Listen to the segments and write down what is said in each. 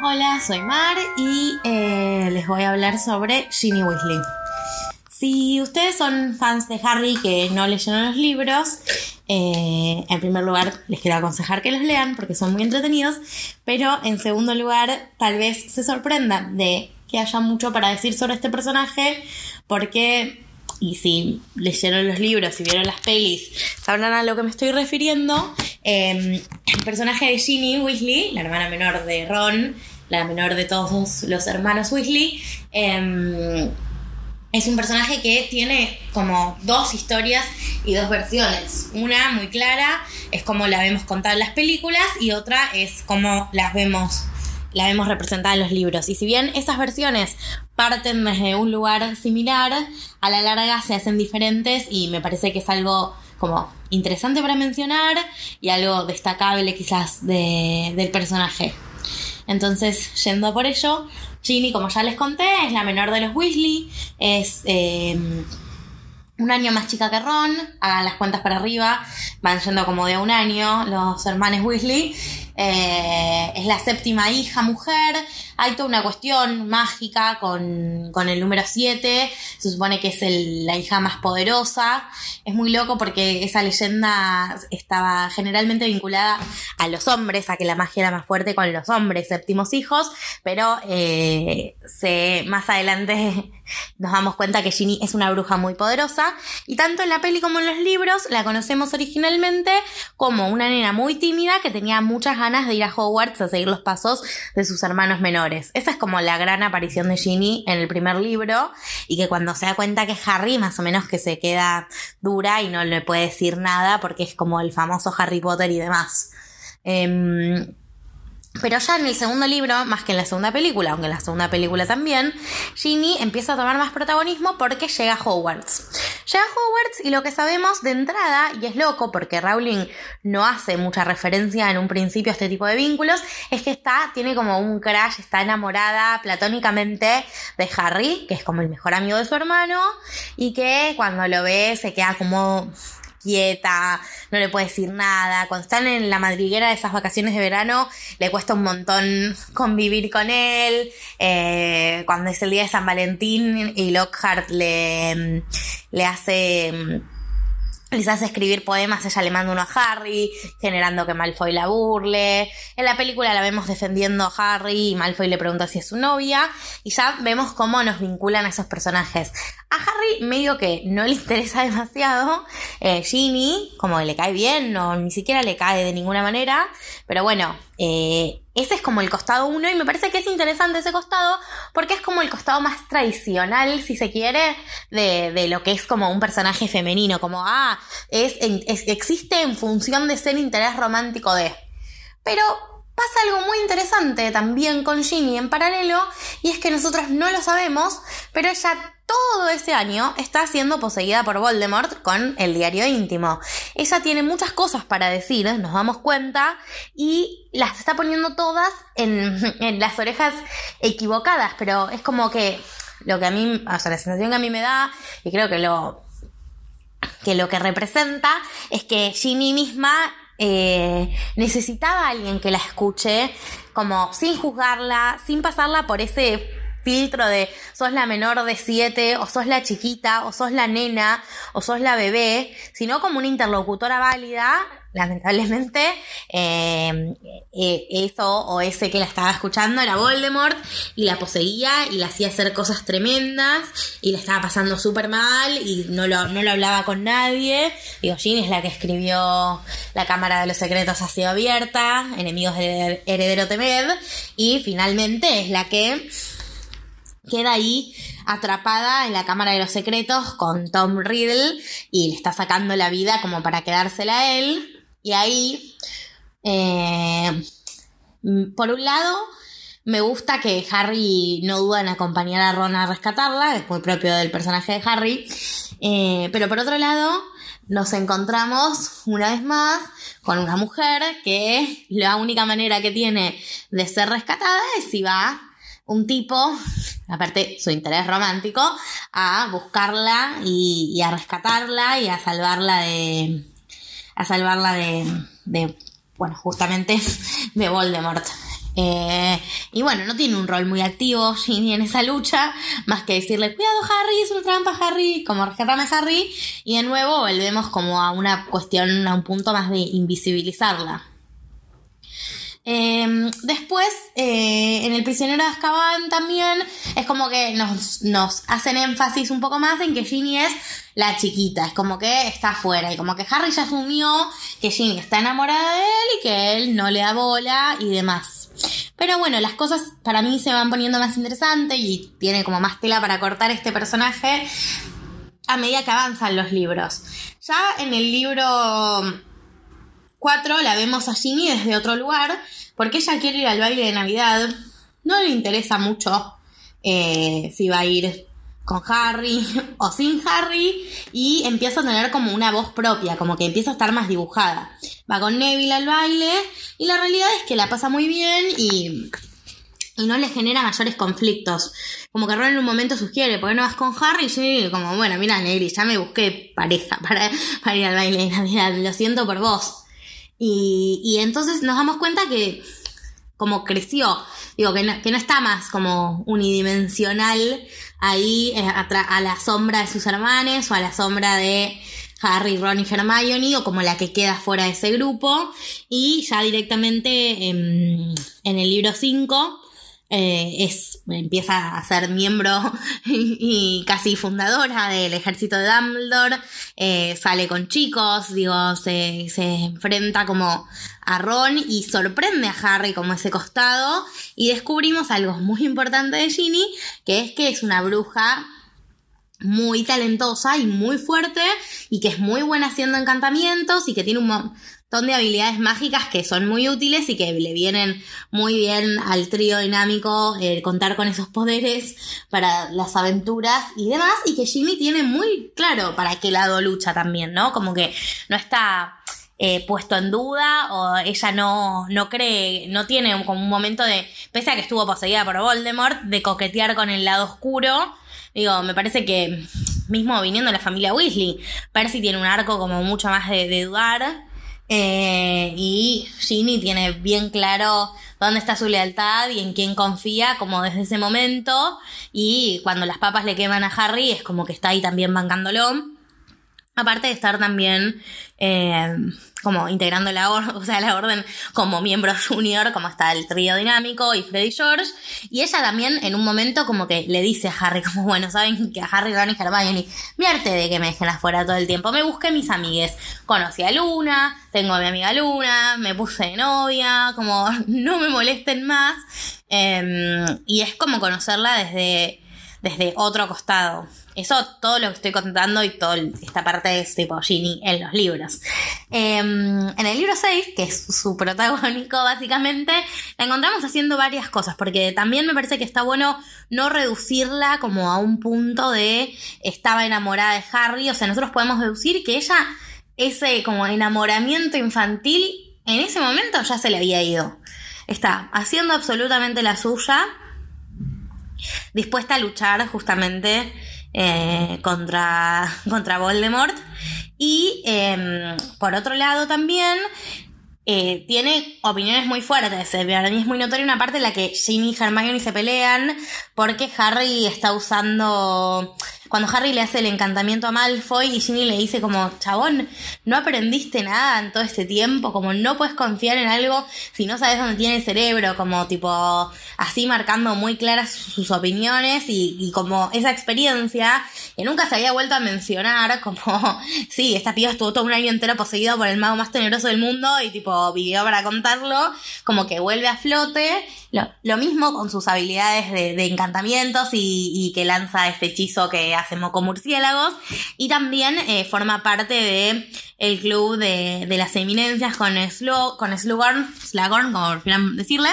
Hola, soy Mar y eh, les voy a hablar sobre Ginny Weasley. Si ustedes son fans de Harry que no leyeron los libros, eh, en primer lugar les quiero aconsejar que los lean porque son muy entretenidos, pero en segundo lugar tal vez se sorprendan de que haya mucho para decir sobre este personaje porque, y si leyeron los libros y vieron las pelis, sabrán a lo que me estoy refiriendo, eh, el personaje de Ginny Weasley, la hermana menor de Ron, la menor de todos los hermanos Weasley, eh, es un personaje que tiene como dos historias y dos versiones. Una muy clara es como la vemos contada en las películas y otra es como las vemos la vemos representada en los libros. Y si bien esas versiones parten desde un lugar similar, a la larga se hacen diferentes y me parece que es algo como interesante para mencionar y algo destacable quizás de, del personaje. Entonces, yendo por ello, Ginny, como ya les conté, es la menor de los Weasley, es eh, un año más chica que Ron, hagan las cuentas para arriba, van yendo como de un año los hermanos Weasley. Eh, es la séptima hija mujer. Hay toda una cuestión mágica con, con el número 7. Se supone que es la hija más poderosa. Es muy loco porque esa leyenda estaba generalmente vinculada a los hombres, a que la magia era más fuerte con los hombres, séptimos hijos. Pero eh, se, más adelante nos damos cuenta que Ginny es una bruja muy poderosa. Y tanto en la peli como en los libros la conocemos originalmente como una nena muy tímida que tenía muchas ganas de ir a Hogwarts a seguir los pasos de sus hermanos menores. Esa es como la gran aparición de Ginny en el primer libro y que cuando se da cuenta que Harry más o menos que se queda dura y no le puede decir nada porque es como el famoso Harry Potter y demás. Eh, pero ya en el segundo libro, más que en la segunda película, aunque en la segunda película también, Ginny empieza a tomar más protagonismo porque llega a Hogwarts. Llega a Hogwarts y lo que sabemos de entrada, y es loco porque Rowling no hace mucha referencia en un principio a este tipo de vínculos, es que está, tiene como un crash, está enamorada platónicamente de Harry, que es como el mejor amigo de su hermano, y que cuando lo ve se queda como quieta, no le puede decir nada. Cuando están en la madriguera de esas vacaciones de verano, le cuesta un montón convivir con él. Eh, cuando es el día de San Valentín y Lockhart le, le hace les hace escribir poemas, ella le manda uno a Harry, generando que Malfoy la burle. En la película la vemos defendiendo a Harry y Malfoy le pregunta si es su novia. Y ya vemos cómo nos vinculan a esos personajes. A Harry medio que no le interesa demasiado. Eh, Ginny, como le cae bien, no, ni siquiera le cae de ninguna manera. Pero bueno, eh, ese es como el costado uno y me parece que es interesante ese costado porque es como el costado más tradicional, si se quiere, de, de lo que es como un personaje femenino, como, ah, es, es, existe en función de ser interés romántico de... Pero pasa algo muy interesante también con Ginny en paralelo y es que nosotros no lo sabemos, pero ella todo ese año está siendo poseída por Voldemort con el diario íntimo. Ella tiene muchas cosas para decir, nos damos cuenta, y las está poniendo todas en, en las orejas equivocadas, pero es como que lo que a mí, o sea, la sensación que a mí me da, y creo que lo que, lo que representa es que Ginny misma eh, necesitaba a alguien que la escuche, como sin juzgarla, sin pasarla por ese filtro de sos la menor de siete, o sos la chiquita, o sos la nena, o sos la bebé, sino como una interlocutora válida lamentablemente, eh, eh, eso o ese que la estaba escuchando era Voldemort y la poseía y la hacía hacer cosas tremendas y la estaba pasando súper mal y no lo, no lo hablaba con nadie. Digo, Jean es la que escribió La Cámara de los Secretos ha sido abierta, Enemigos del Heredero Temed y finalmente es la que queda ahí atrapada en la Cámara de los Secretos con Tom Riddle y le está sacando la vida como para quedársela a él. Y ahí, eh, por un lado, me gusta que Harry no duda en acompañar a Ron a rescatarla, es muy propio del personaje de Harry. Eh, pero por otro lado, nos encontramos una vez más con una mujer que la única manera que tiene de ser rescatada es si va un tipo, aparte su interés romántico, a buscarla y, y a rescatarla y a salvarla de, a salvarla de, de bueno, justamente de Voldemort. Eh, y bueno, no tiene un rol muy activo en esa lucha, más que decirle, cuidado Harry, es una trampa Harry, como rescatame Harry, y de nuevo volvemos como a una cuestión, a un punto más de invisibilizarla. Em, después, eh, en El prisionero de Azkaban también es como que nos, nos, hacen énfasis un poco más en que Ginny es la chiquita, es como que está afuera y como que Harry ya asumió que Ginny está enamorada de él y que él no le da bola y demás. Pero bueno, las cosas para mí se van poniendo más interesantes y tiene como más tela para cortar este personaje a medida que avanzan los libros. Ya en el libro 4 la vemos a Ginny desde otro lugar, porque ella quiere ir al baile de Navidad. No le interesa mucho eh, si va a ir con Harry o sin Harry y empieza a tener como una voz propia, como que empieza a estar más dibujada. Va con Neville al baile y la realidad es que la pasa muy bien y, y no le genera mayores conflictos. Como que Ron en un momento sugiere, ¿por qué no vas con Harry? Y yo como, bueno, mira, Neville, ya me busqué pareja para ir al baile de Navidad, lo siento por vos. Y, entonces nos damos cuenta que como creció, digo, que no, que no está más como unidimensional ahí eh, a, la sombra de sus hermanos o a la sombra de Harry, Ron y Hermione o como la que queda fuera de ese grupo. Y ya directamente en, en el libro 5 eh, es, empieza a ser miembro y, casi fundadora del ejército de Dumbledore, eh, sale con chicos, digo, se, se, enfrenta como a Ron y sorprende a Harry como ese costado y descubrimos algo muy importante de Ginny, que es que es una bruja muy talentosa y muy fuerte y que es muy buena haciendo encantamientos y que tiene un, son de habilidades mágicas que son muy útiles y que le vienen muy bien al trío dinámico eh, contar con esos poderes para las aventuras y demás, y que Jimmy tiene muy claro para qué lado lucha también, ¿no? Como que no está eh, puesto en duda o ella no, no cree, no tiene como un momento de, pese a que estuvo poseída por Voldemort, de coquetear con el lado oscuro. Digo, me parece que mismo viniendo de la familia Weasley, Percy tiene un arco como mucho más de dudar eh, y Ginny tiene bien claro dónde está su lealtad y en quién confía, como desde ese momento. Y cuando las papas le queman a Harry, es como que está ahí también bancándolo. Aparte de estar también eh, como integrando la orden, o sea, la orden como miembro junior, como está el trío dinámico y Freddy George. Y ella también en un momento como que le dice a Harry, como bueno, saben que a Harry, Ron y Hermione, me harté de que me dejen afuera todo el tiempo. Me busqué mis amigues. Conocí a Luna, tengo a mi amiga Luna, me puse de novia, como no me molesten más. Em, y es como conocerla desde, desde otro costado. Eso, todo lo que estoy contando y toda esta parte es tipo Ginny en los libros. Em, en el libro 6, que es su protagónico básicamente, la encontramos haciendo varias cosas, porque también me parece que está bueno no reducirla como a un punto de estaba enamorada de Harry, o sea, nosotros podemos deducir que ella, ese como enamoramiento infantil, en ese momento ya se le había ido. Está haciendo absolutamente la suya, dispuesta a luchar justamente eh, contra, contra Voldemort. Y em, por otro lado también eh, tiene opiniones muy fuertes. Para mí es muy notoria una parte en la que Ginny y Hermione se pelean porque Harry está usando cuando Harry le hace el encantamiento a Malfoy y Ginny le dice como, chabón, no aprendiste nada en todo este tiempo, como no puedes confiar en algo si no sabes dónde tiene el cerebro, como tipo así marcando muy claras sus opiniones y, como esa experiencia que nunca se había vuelto a mencionar, como, sí, esta piba estuvo todo un año entero poseído por el mago más tenebroso del mundo y tipo vivió para contarlo, como que vuelve a flote. Lo, mismo con sus habilidades de, encantamientos y, que lanza este hechizo que hace moco murciélagos. Y también eh, forma parte de el club de, las eminencias con, Slo, con Slughorn, Slughorn, como quieran decirle.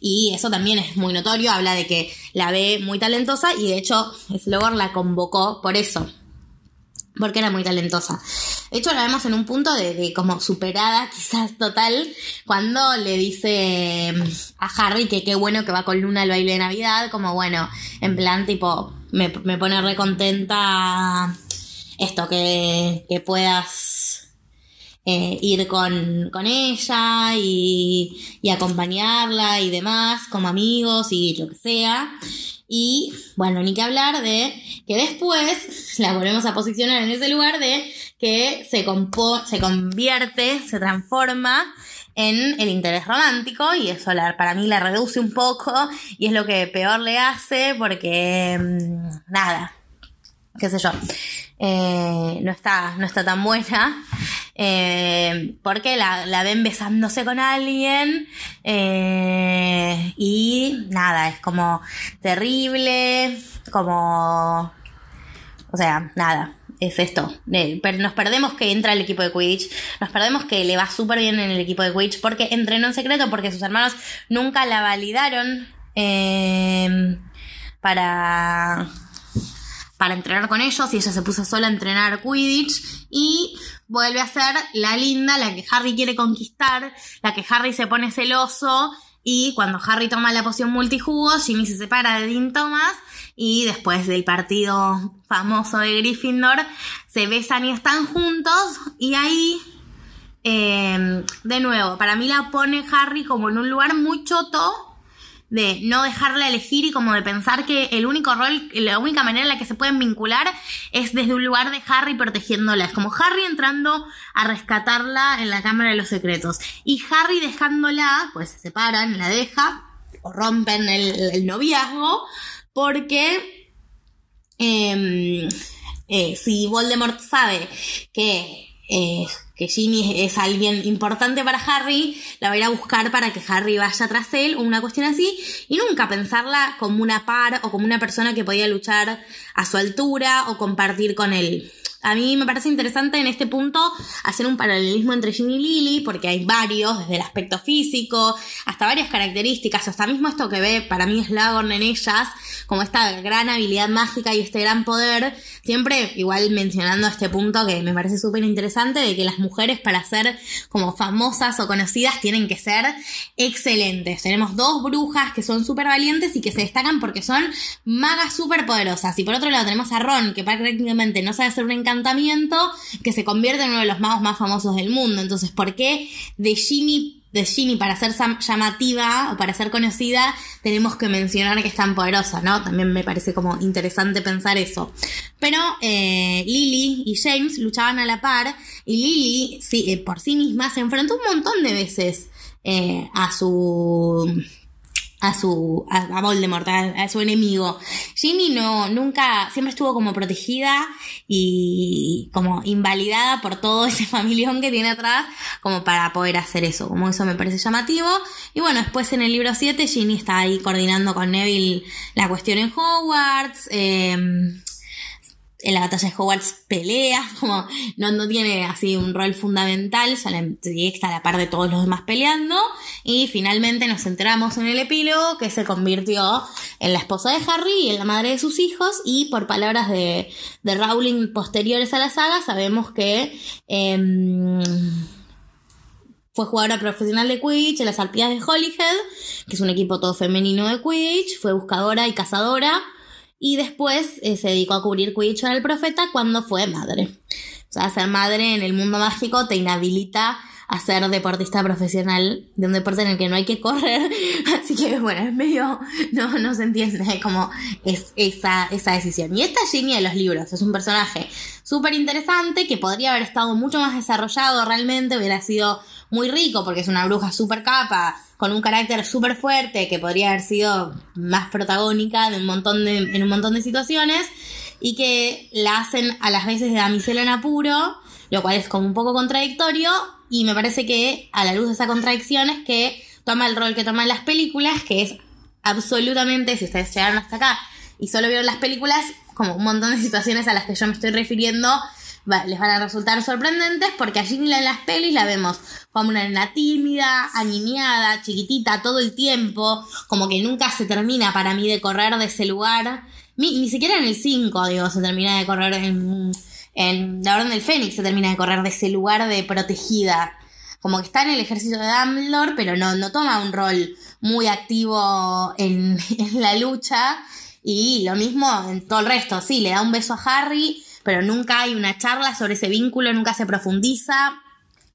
Y eso también es muy notorio, habla de que la ve muy talentosa y de hecho Slughorn la convocó por eso porque era muy talentosa. De hecho, la vemos en un punto de, como superada, quizás total, cuando le dice mm, a Harry que qué bueno que va con Luna al baile de Navidad, como bueno, en plan tipo, me, pone re contenta esto, que, que puedas eh, ir con, ella y, y, acompañarla y demás, como amigos y lo que sea. Y bueno, ni que hablar de que después la volvemos a posicionar en ese lugar de que se, se convierte, se transforma en el interés romántico y eso para mí la reduce un poco y es lo que peor le hace porque mm, nada, qué sé yo, eh, no, está, no está tan buena. Eh, porque la, ven besándose con alguien eh, y nada, es como terrible, como... O sea, nada, es esto. nos perdemos que entra el equipo de Quidditch, nos perdemos que le va súper bien en el equipo de Quidditch porque entrenó en secreto, porque sus hermanos nunca la validaron para para entrenar con ellos y ella se puso sola a entrenar Quidditch y vuelve a ser la linda, la que Harry quiere conquistar, la que Harry se pone celoso y cuando Harry toma la poción multijugos, Ginny se separa de Dean Thomas y después del partido famoso de Gryffindor se besan y están juntos. Y ahí eh, de nuevo, para mí la pone Harry como en un lugar muy choto de no dejarla elegir y como de pensar que el único rol, la única manera en la que se pueden vincular es desde un lugar de Harry protegiéndola. Es como Harry entrando a rescatarla en la Cámara de los Secretos y Harry dejándola, pues se separan, la deja o rompen el, noviazgo porque em, eh, si Voldemort sabe que... Eh, que Ginny es alguien importante para Harry, la va a ir a buscar para que Harry vaya tras él o una cuestión así, y nunca pensarla como una par o como una persona que podía luchar a su altura o compartir con él. A mí me parece interesante en este punto hacer un paralelismo entre Ginny y Lily, porque hay varios, desde el aspecto físico, hasta varias características, hasta mismo esto que ve para mí Slughorn en ellas, como esta gran habilidad mágica y este gran poder, siempre igual mencionando este punto que me parece súper interesante, de que las mujeres para ser como famosas o conocidas tienen que ser excelentes. Tenemos dos brujas que son súper valientes y que se destacan porque son magas súper poderosas. Y por otro lado tenemos a Ron, que prácticamente no sabe hacer un encantamiento que se convierte en uno de los magos más famosos del mundo. Entonces, ¿por qué de Ginny de Ginny para ser llamativa o para ser conocida tenemos que mencionar que es tan poderosa, ¿no? También me parece como interesante pensar eso. Pero eh, Lily y James luchaban a la par y Lily sí, eh, por sí misma se enfrentó un montón de veces eh, a su a su a, Voldemort, a, su enemigo. Ginny no nunca siempre estuvo como protegida y como invalidada por todo ese familión que tiene atrás como para poder hacer eso. Como eso me parece llamativo. Y bueno, después en el libro 7 Ginny está ahí coordinando con Neville la cuestión en Hogwarts. Eh, en la batalla de Hogwarts pelea, como no, no tiene así un rol fundamental, solamente está a la par de todos los demás peleando. Y finalmente nos enteramos en el epílogo que se convirtió en la esposa de Harry y en la madre de sus hijos. Y por palabras de, de Rowling posteriores a la saga, sabemos que em, fue jugadora profesional de Quidditch en las Alpidas de Holyhead, que es un equipo todo femenino de Quidditch. Fue buscadora y cazadora y después eh, se dedicó a cubrir Quidditch el profeta cuando fue madre. O sea, ser madre en el mundo mágico te inhabilita a ser deportista profesional de un deporte en el que no hay que correr. Así que, bueno, es medio. No, no se entiende cómo es esa, esa decisión. Y esta Ginny de los libros es un personaje súper interesante que podría haber estado mucho más desarrollado realmente, hubiera sido muy rico porque es una bruja súper capa, con un carácter súper fuerte que podría haber sido más protagónica un montón de, en un montón de situaciones y que la hacen a las veces de damisela en apuro, lo cual es como un poco contradictorio y me parece que a la luz de esa contradicción es que toma el rol que toma en las películas, que es absolutamente, si ustedes llegaron hasta acá y solo vieron las películas, como un montón de situaciones a las que yo me estoy refiriendo les van a resultar sorprendentes porque allí en las pelis la vemos como una nena tímida, aniñada, chiquitita todo el tiempo, como que nunca se termina para mí de correr de ese lugar. Ni, siquiera en el 5, digo, se termina de correr en, en La Orden del Fénix, se termina de correr de ese lugar de protegida. Como que está en el ejército de Dumbledore, pero no, no toma un rol muy activo en la lucha. Y lo mismo en todo el resto, sí, le da un beso a Harry, pero nunca hay una charla sobre ese vínculo, nunca se profundiza.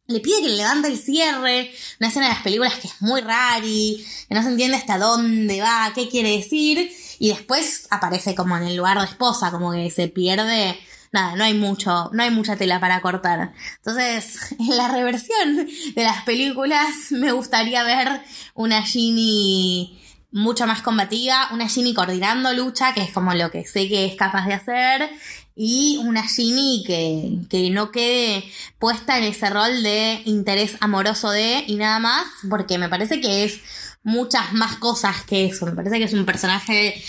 le pide que le levante el cierre, una escena de las películas que es muy rari, que no se entiende hasta dónde va, qué quiere decir, y después aparece como en el lugar de esposa, como que se pierde, nada, no hay mucho, no hay mucha tela para cortar. Entonces, en la reversión de las películas me gustaría ver una Ginny mucho más combativa, una Ginny coordinando lucha, que es como lo que sé que es capaz de hacer, y una Ginny que, que no quede puesta en ese rol de interés amoroso de y nada más, porque me parece que es muchas más cosas que eso. Me parece que es un personaje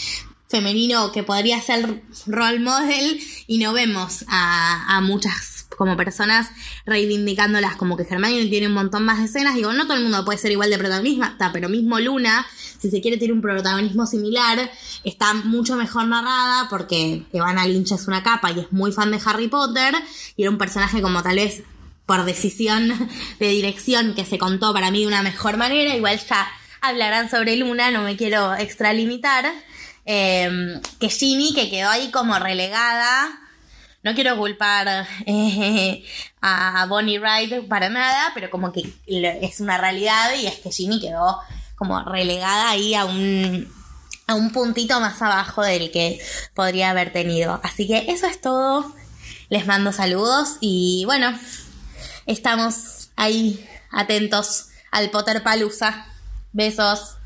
femenino que podría ser role model y no vemos a, a muchas como personas reivindicándolas como que Hermione tiene un montón más de escenas. Digo, no todo el mundo puede ser igual de protagonista, pero mismo Luna, si se quiere tener un protagonismo similar, está mucho mejor narrada porque Ivana Lynch es una capa y es muy fan de Harry Potter y era un personaje como tal vez por decisión de dirección que se contó para mí de una mejor manera. Igual ya hablarán sobre Luna, no me quiero extralimitar. Eh, que Ginny, que quedó ahí como relegada. No quiero culpar eh, a Bonnie Wright para nada, pero como que es una realidad y es que Ginny quedó como relegada ahí a un, a un puntito más abajo del que podría haber tenido. Así que eso es todo. Les mando saludos y bueno, estamos ahí atentos al Potter Palusa. Besos.